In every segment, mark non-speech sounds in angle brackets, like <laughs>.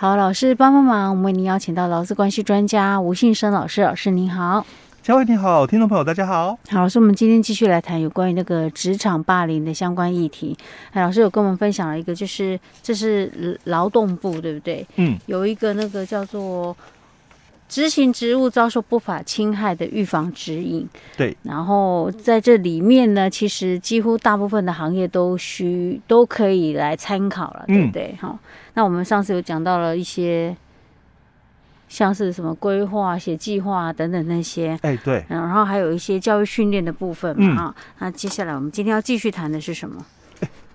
好，老师帮帮忙，我们为您邀请到劳资关系专家吴信生老师，老师您好。嘉惠你好，听众朋友大家好。好，老师，我们今天继续来谈有关于那个职场霸凌的相关议题。哎，老师有跟我们分享了一个，就是这是劳动部对不对？嗯，有一个那个叫做。执行职务遭受不法侵害的预防指引，对。然后在这里面呢，其实几乎大部分的行业都需都可以来参考了，对不对？好、嗯，那我们上次有讲到了一些，像是什么规划、写计划等等那些，哎，对。然后还有一些教育训练的部分嘛，哈、嗯。那接下来我们今天要继续谈的是什么？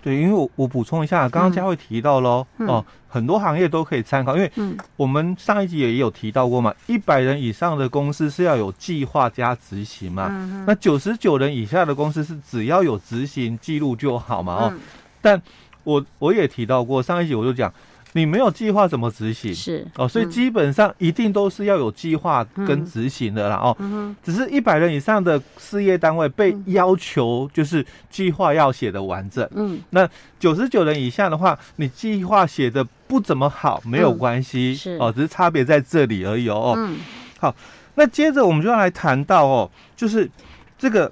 对，因为我我补充一下，刚刚佳慧提到喽，嗯、哦，很多行业都可以参考，因为我们上一集也有提到过嘛，一百人以上的公司是要有计划加执行嘛，嗯、那九十九人以下的公司是只要有执行记录就好嘛，哦，嗯、但我我也提到过，上一集我就讲。你没有计划怎么执行？是哦，所以基本上一定都是要有计划跟执行的啦。哦，嗯、只是一百人以上的事业单位被要求就是计划要写的完整。嗯，那九十九人以下的话，你计划写的不怎么好没有关系，嗯、是哦，只是差别在这里而已哦。嗯，好，那接着我们就要来谈到哦，就是这个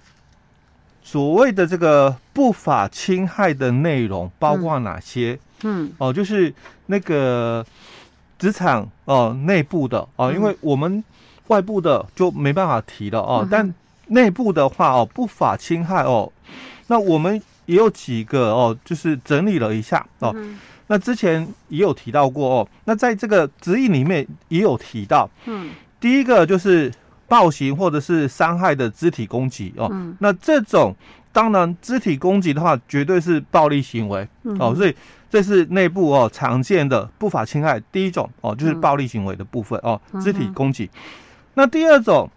所谓的这个不法侵害的内容包括哪些？嗯嗯，哦，就是那个职场哦，内部的哦，因为我们外部的就没办法提了哦，嗯、但内部的话哦，不法侵害哦，那我们也有几个哦，就是整理了一下哦，嗯、那之前也有提到过哦，那在这个指引里面也有提到，嗯，第一个就是暴行或者是伤害的肢体攻击哦，嗯、那这种当然肢体攻击的话，绝对是暴力行为、嗯、哦，所以。这是内部哦常见的不法侵害，第一种哦就是暴力行为的部分哦，肢体攻击。那第二种，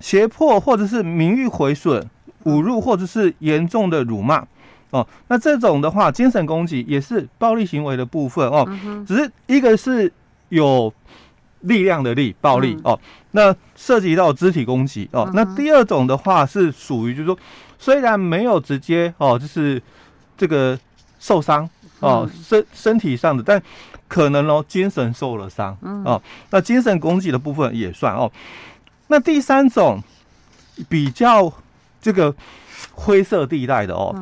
胁迫或者是名誉毁损、侮辱或者是严重的辱骂哦。那这种的话，精神攻击也是暴力行为的部分哦。只是一个是有力量的力，暴力哦。那涉及到肢体攻击哦。那第二种的话是属于就是说，虽然没有直接哦，就是这个受伤。哦，身身体上的，但可能哦，精神受了伤哦。那精神攻击的部分也算哦。那第三种比较这个灰色地带的哦，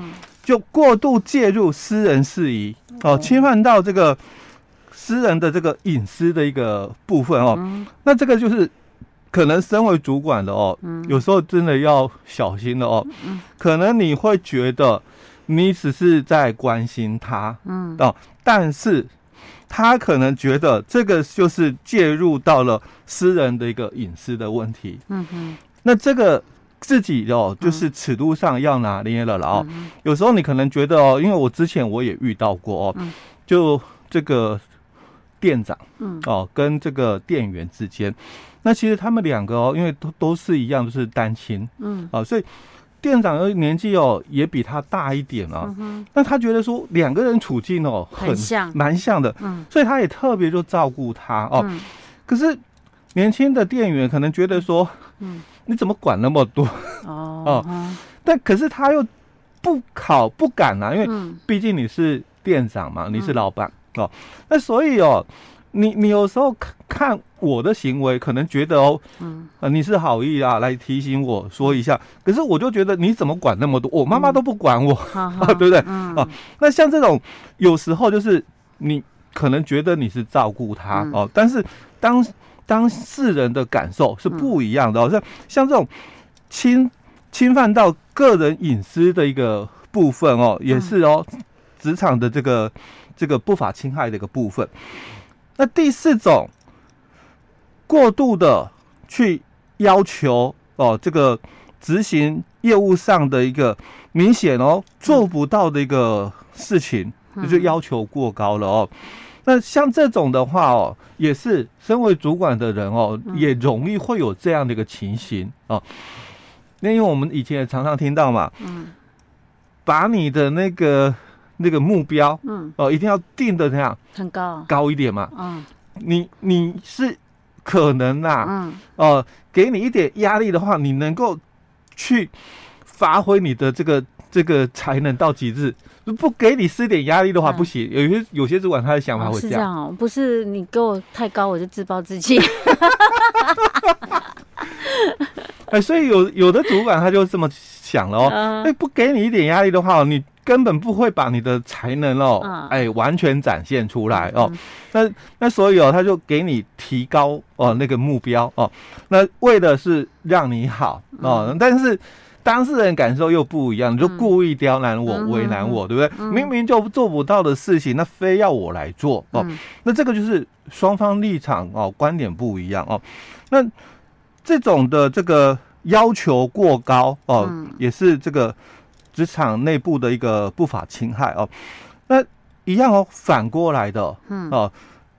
就过度介入私人事宜哦，侵犯到这个私人的这个隐私的一个部分哦。那这个就是可能身为主管的哦，有时候真的要小心了哦。可能你会觉得。你只是在关心他，嗯哦，但是他可能觉得这个就是介入到了私人的一个隐私的问题，嗯哼，那这个自己哦，就是尺度上要拿捏了了哦。有时候你可能觉得哦，因为我之前我也遇到过哦，就这个店长，嗯哦，跟这个店员之间，那其实他们两个哦，因为都都是一样，都是单亲，嗯啊，所以。店长的年纪哦，也比他大一点啊。那、嗯、那他觉得说两个人处境哦很，很像，蛮像的。嗯，所以他也特别就照顾他哦。嗯、可是年轻的店员可能觉得说，嗯，你怎么管那么多？哦，哦嗯、<laughs> 但可是他又不考不敢啊，因为毕竟你是店长嘛，嗯、你是老板哦。那所以哦。你你有时候看看我的行为，可能觉得哦，嗯，呃，你是好意啊，来提醒我说一下。可是我就觉得你怎么管那么多？我妈妈都不管我，嗯、<laughs> 对不对？嗯、啊，那像这种有时候就是你可能觉得你是照顾他哦，嗯、但是当当事人的感受是不一样的哦。像像这种侵侵犯到个人隐私的一个部分哦，也是哦，职场的这个这个不法侵害的一个部分。那第四种，过度的去要求哦，这个执行业务上的一个明显哦做不到的一个事情，就要求过高了哦。那像这种的话哦，也是身为主管的人哦，也容易会有这样的一个情形哦。那因为我们以前也常常听到嘛，嗯，把你的那个。那个目标，嗯，哦，一定要定的怎样？很高，高一点嘛。嗯，你你是可能啊，嗯，哦，给你一点压力的话，你能够去发挥你的这个这个才能到极致，不给你施点压力的话不行。有些有些主管他的想法会这样，是这样哦，不是你给我太高我就自暴自弃。<laughs> 哎，所以有有的主管他就这么想了哦，哎，不给你一点压力的话，你根本不会把你的才能哦，哎，完全展现出来哦。那那所以哦，他就给你提高哦那个目标哦，那为的是让你好哦，但是。当事人感受又不一样，你就故意刁难我、嗯、为难我，对不对？嗯、明明就做不到的事情，那非要我来做哦。嗯、那这个就是双方立场哦，观点不一样哦。那这种的这个要求过高哦，嗯、也是这个职场内部的一个不法侵害哦。那一样哦，反过来的，嗯哦。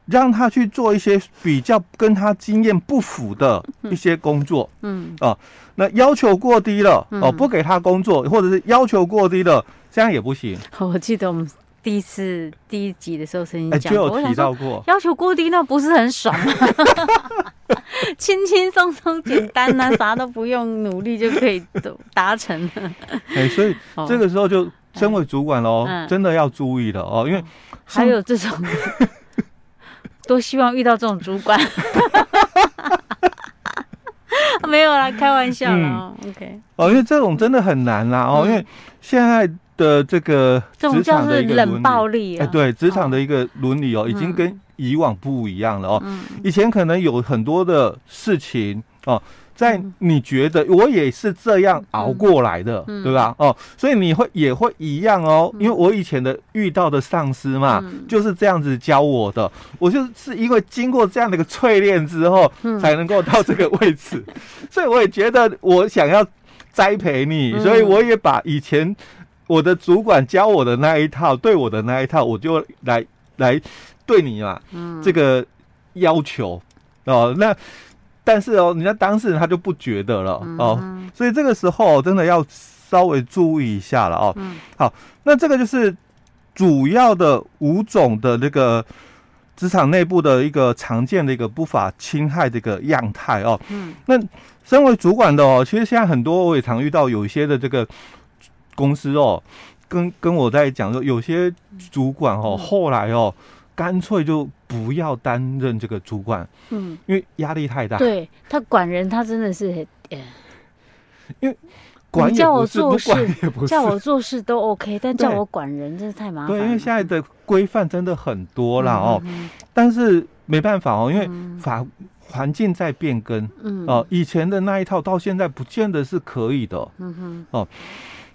让他去做一些比较跟他经验不符的一些工作，嗯，嗯哦，那要求过低了，嗯、哦，不给他工作，或者是要求过低了，这样也不行。<laughs> 我记得我们第一次第一集的时候曾经讲过，就有提到过，要求过低那不是很爽吗？<laughs> 轻轻松松简单呐、啊，啥都不用努力就可以达成了。<laughs> 哎，所以这个时候就身为主管喽，嗯、真的要注意了哦，因为还有这种。<laughs> 多希望遇到这种主管，没有啦，开玩笑啦。嗯、OK，哦，因为这种真的很难啦。哦，嗯、因为现在的这个职场的一个冷暴力，哎，对，职场的一个伦理哦，已经跟以往不一样了哦。嗯、以前可能有很多的事情哦。在你觉得我也是这样熬过来的，嗯、对吧？哦，所以你会也会一样哦，因为我以前的遇到的上司嘛，嗯、就是这样子教我的。我就是因为经过这样的一个淬炼之后，才能够到这个位置。嗯、<laughs> 所以我也觉得我想要栽培你，所以我也把以前我的主管教我的那一套，对我的那一套，我就来来对你嘛，嗯，这个要求哦，那。但是哦，人家当事人他就不觉得了哦，所以这个时候真的要稍微注意一下了哦。嗯、好，那这个就是主要的五种的那个职场内部的一个常见的一个不法侵害的一个样态哦。嗯，那身为主管的哦，其实现在很多我也常遇到有一些的这个公司哦，跟跟我在讲说，有些主管哦，后来哦。干脆就不要担任这个主管，嗯，因为压力太大。对，他管人，他真的是，因为管叫我做事，叫我做事都 OK，但叫我管人真是太麻烦。对，因为现在的规范真的很多了哦，但是没办法哦，因为法环境在变更，嗯。哦，以前的那一套到现在不见得是可以的，嗯哼，哦，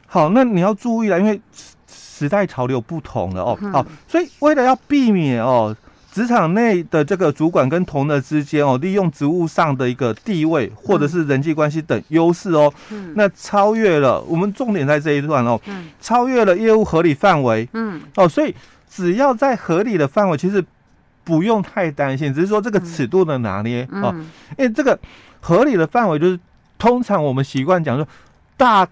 好，那你要注意了，因为。时代潮流不同了哦，好，所以为了要避免哦，职场内的这个主管跟同仁之间哦，利用职务上的一个地位或者是人际关系等优势哦，嗯，那超越了我们重点在这一段哦，嗯，超越了业务合理范围，嗯，哦，所以只要在合理的范围，其实不用太担心，只是说这个尺度的拿捏哦，因为这个合理的范围就是通常我们习惯讲说大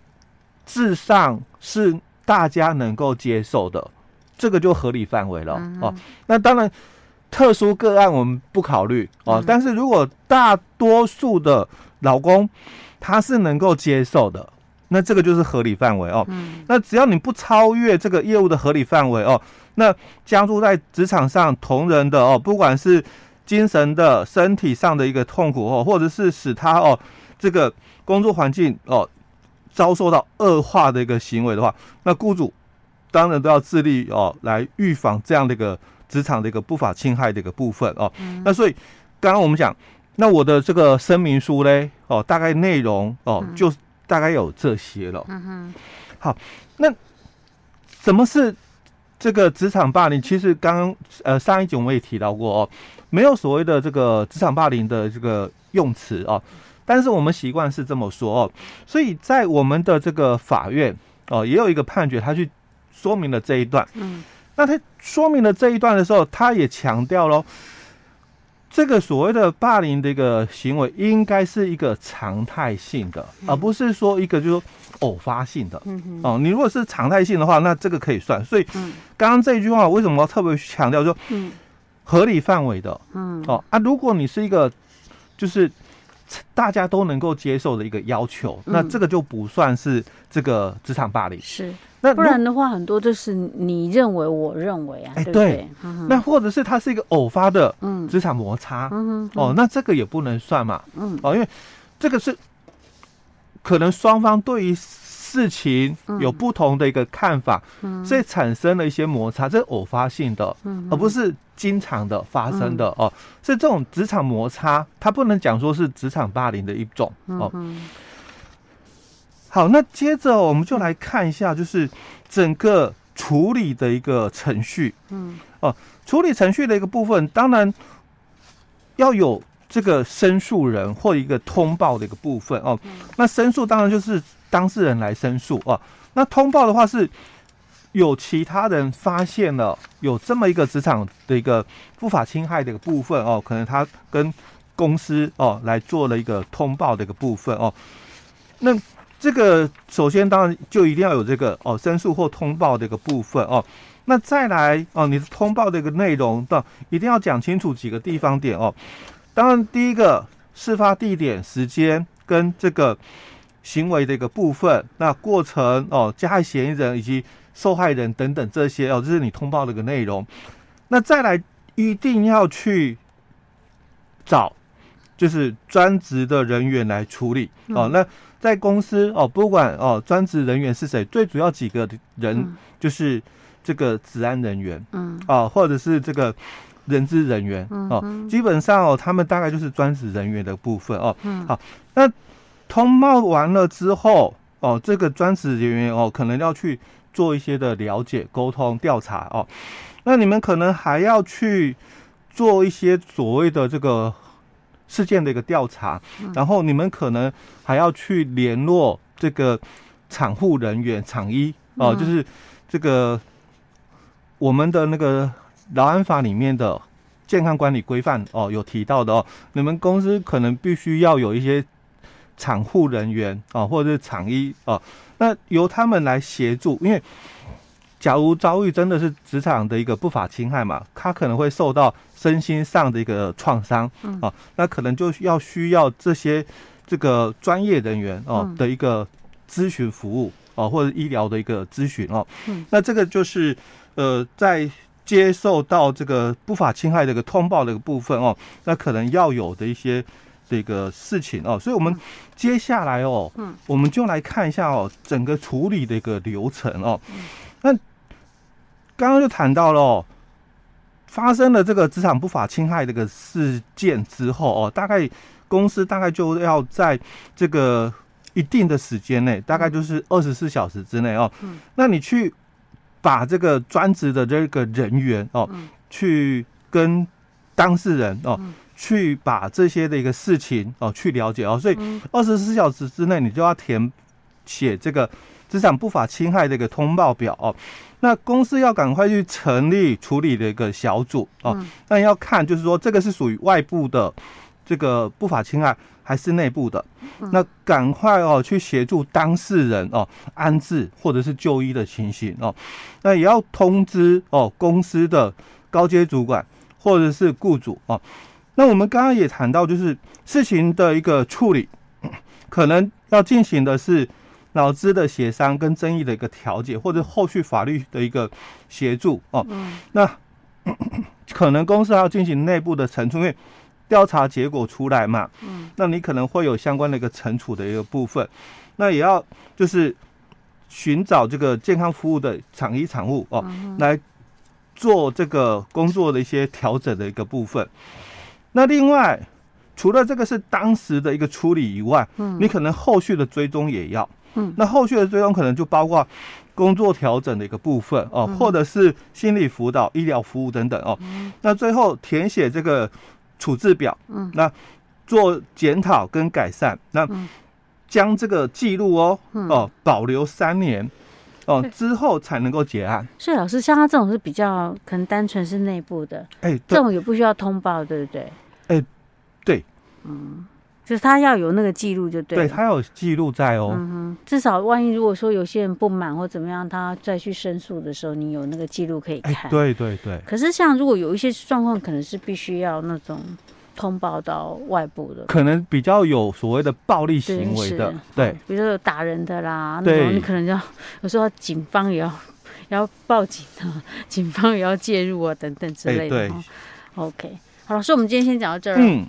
致上是。大家能够接受的，这个就合理范围了、嗯、哦。那当然，特殊个案我们不考虑哦。嗯、但是如果大多数的老公他是能够接受的，那这个就是合理范围哦。嗯、那只要你不超越这个业务的合理范围哦，那加入在职场上同仁的哦，不管是精神的、身体上的一个痛苦哦，或者是使他哦这个工作环境哦。遭受到恶化的一个行为的话，那雇主当然都要致力哦，来预防这样的一个职场的一个不法侵害的一个部分哦。嗯、那所以刚刚我们讲，那我的这个声明书嘞，哦，大概内容哦，嗯、就大概有这些了。嗯哼。好，那什么是这个职场霸凌？其实刚刚呃上一集我们也提到过哦，没有所谓的这个职场霸凌的这个用词哦。但是我们习惯是这么说哦，所以在我们的这个法院哦，也有一个判决，他去说明了这一段。嗯，那他说明了这一段的时候，他也强调喽这个所谓的霸凌的一个行为，应该是一个常态性的，而不是说一个就是说偶发性的。嗯哼，哦，你如果是常态性的话，那这个可以算。所以，刚刚这一句话为什么要特别强调说，嗯，合理范围的，嗯，哦啊，如果你是一个就是。大家都能够接受的一个要求，那这个就不算是这个职场霸凌。是，那不然的话，很多就是你认为，我认为啊，哎，对，那或者是它是一个偶发的职场摩擦，哦，那这个也不能算嘛，嗯，哦，因为这个是可能双方对于。事情有不同的一个看法，嗯、所以产生了一些摩擦，这是偶发性的，嗯、而不是经常的发生的、嗯、哦。所以这种职场摩擦，它不能讲说是职场霸凌的一种哦。嗯、好，那接着我们就来看一下，就是整个处理的一个程序。嗯，哦，处理程序的一个部分，当然要有这个申诉人或一个通报的一个部分哦。嗯、那申诉当然就是。当事人来申诉啊，那通报的话是有其他人发现了有这么一个职场的一个不法侵害的一个部分哦，可能他跟公司哦来做了一个通报的一个部分哦。那这个首先当然就一定要有这个哦申诉或通报的一个部分哦。那再来哦，你的通报的一个内容的一定要讲清楚几个地方点哦。当然第一个事发地点、时间跟这个。行为的一个部分，那过程哦，加害嫌疑人以及受害人等等这些哦，这是你通报的一个内容。那再来一定要去找，就是专职的人员来处理哦。那在公司哦，不管哦专职人员是谁，最主要几个人就是这个治安人员，嗯，哦，或者是这个人资人员哦，基本上哦，他们大概就是专职人员的部分哦。嗯，好，那。通报完了之后，哦，这个专职人员哦，可能要去做一些的了解、沟通、调查哦。那你们可能还要去做一些所谓的这个事件的一个调查，然后你们可能还要去联络这个厂户人员、厂医哦，就是这个我们的那个劳安法里面的健康管理规范哦，有提到的哦，你们公司可能必须要有一些。厂户人员啊，或者是厂医啊，那由他们来协助。因为假如遭遇真的是职场的一个不法侵害嘛，他可能会受到身心上的一个创伤啊，那可能就要需要这些这个专业人员哦的一个咨询服务哦，或者医疗的一个咨询哦。那这个就是呃，在接受到这个不法侵害的一个通报的一个部分哦，那可能要有的一些。这个事情哦，所以我们接下来哦，嗯，我们就来看一下哦，整个处理的一个流程哦。那刚刚就谈到了哦，发生了这个职场不法侵害这个事件之后哦，大概公司大概就要在这个一定的时间内，大概就是二十四小时之内哦，嗯，那你去把这个专职的这个人员哦，去跟当事人哦。去把这些的一个事情哦，去了解哦，所以二十四小时之内你就要填写这个资产不法侵害的一个通报表哦。那公司要赶快去成立处理的一个小组哦。那要看就是说这个是属于外部的这个不法侵害还是内部的？那赶快哦去协助当事人哦安置或者是就医的情形哦。那也要通知哦公司的高阶主管或者是雇主哦。那我们刚刚也谈到，就是事情的一个处理，<coughs> 可能要进行的是劳资的协商跟争议的一个调解，或者后续法律的一个协助哦。那 <coughs> 可能公司还要进行内部的惩处，因为调查结果出来嘛，嗯那你可能会有相关的一个惩处的一个部分。那也要就是寻找这个健康服务的厂医厂务哦，来做这个工作的一些调整的一个部分。那另外，除了这个是当时的一个处理以外，嗯，你可能后续的追踪也要，嗯，那后续的追踪可能就包括工作调整的一个部分哦，嗯、或者是心理辅导、医疗服务等等哦。嗯、那最后填写这个处置表，嗯，那做检讨跟改善，那将这个记录哦，嗯、哦保留三年，哦之后才能够结案。所以老师，像他这种是比较可能单纯是内部的，哎、欸，这种也不需要通报，对不对？就是他要有那个记录就对对他要有记录在哦。嗯哼至少万一如果说有些人不满或怎么样他再去申诉的时候你有那个记录可以看。对对对。可是像如果有一些状况可能是必须要那种通报到外部的。可能比较有所谓的暴力行为的对比如说有打人的啦那种你可能就有时候警方也要要报警啊 <laughs> 警方也要介入啊等等之类的对。ok 好老师我们今天先讲到这儿嗯。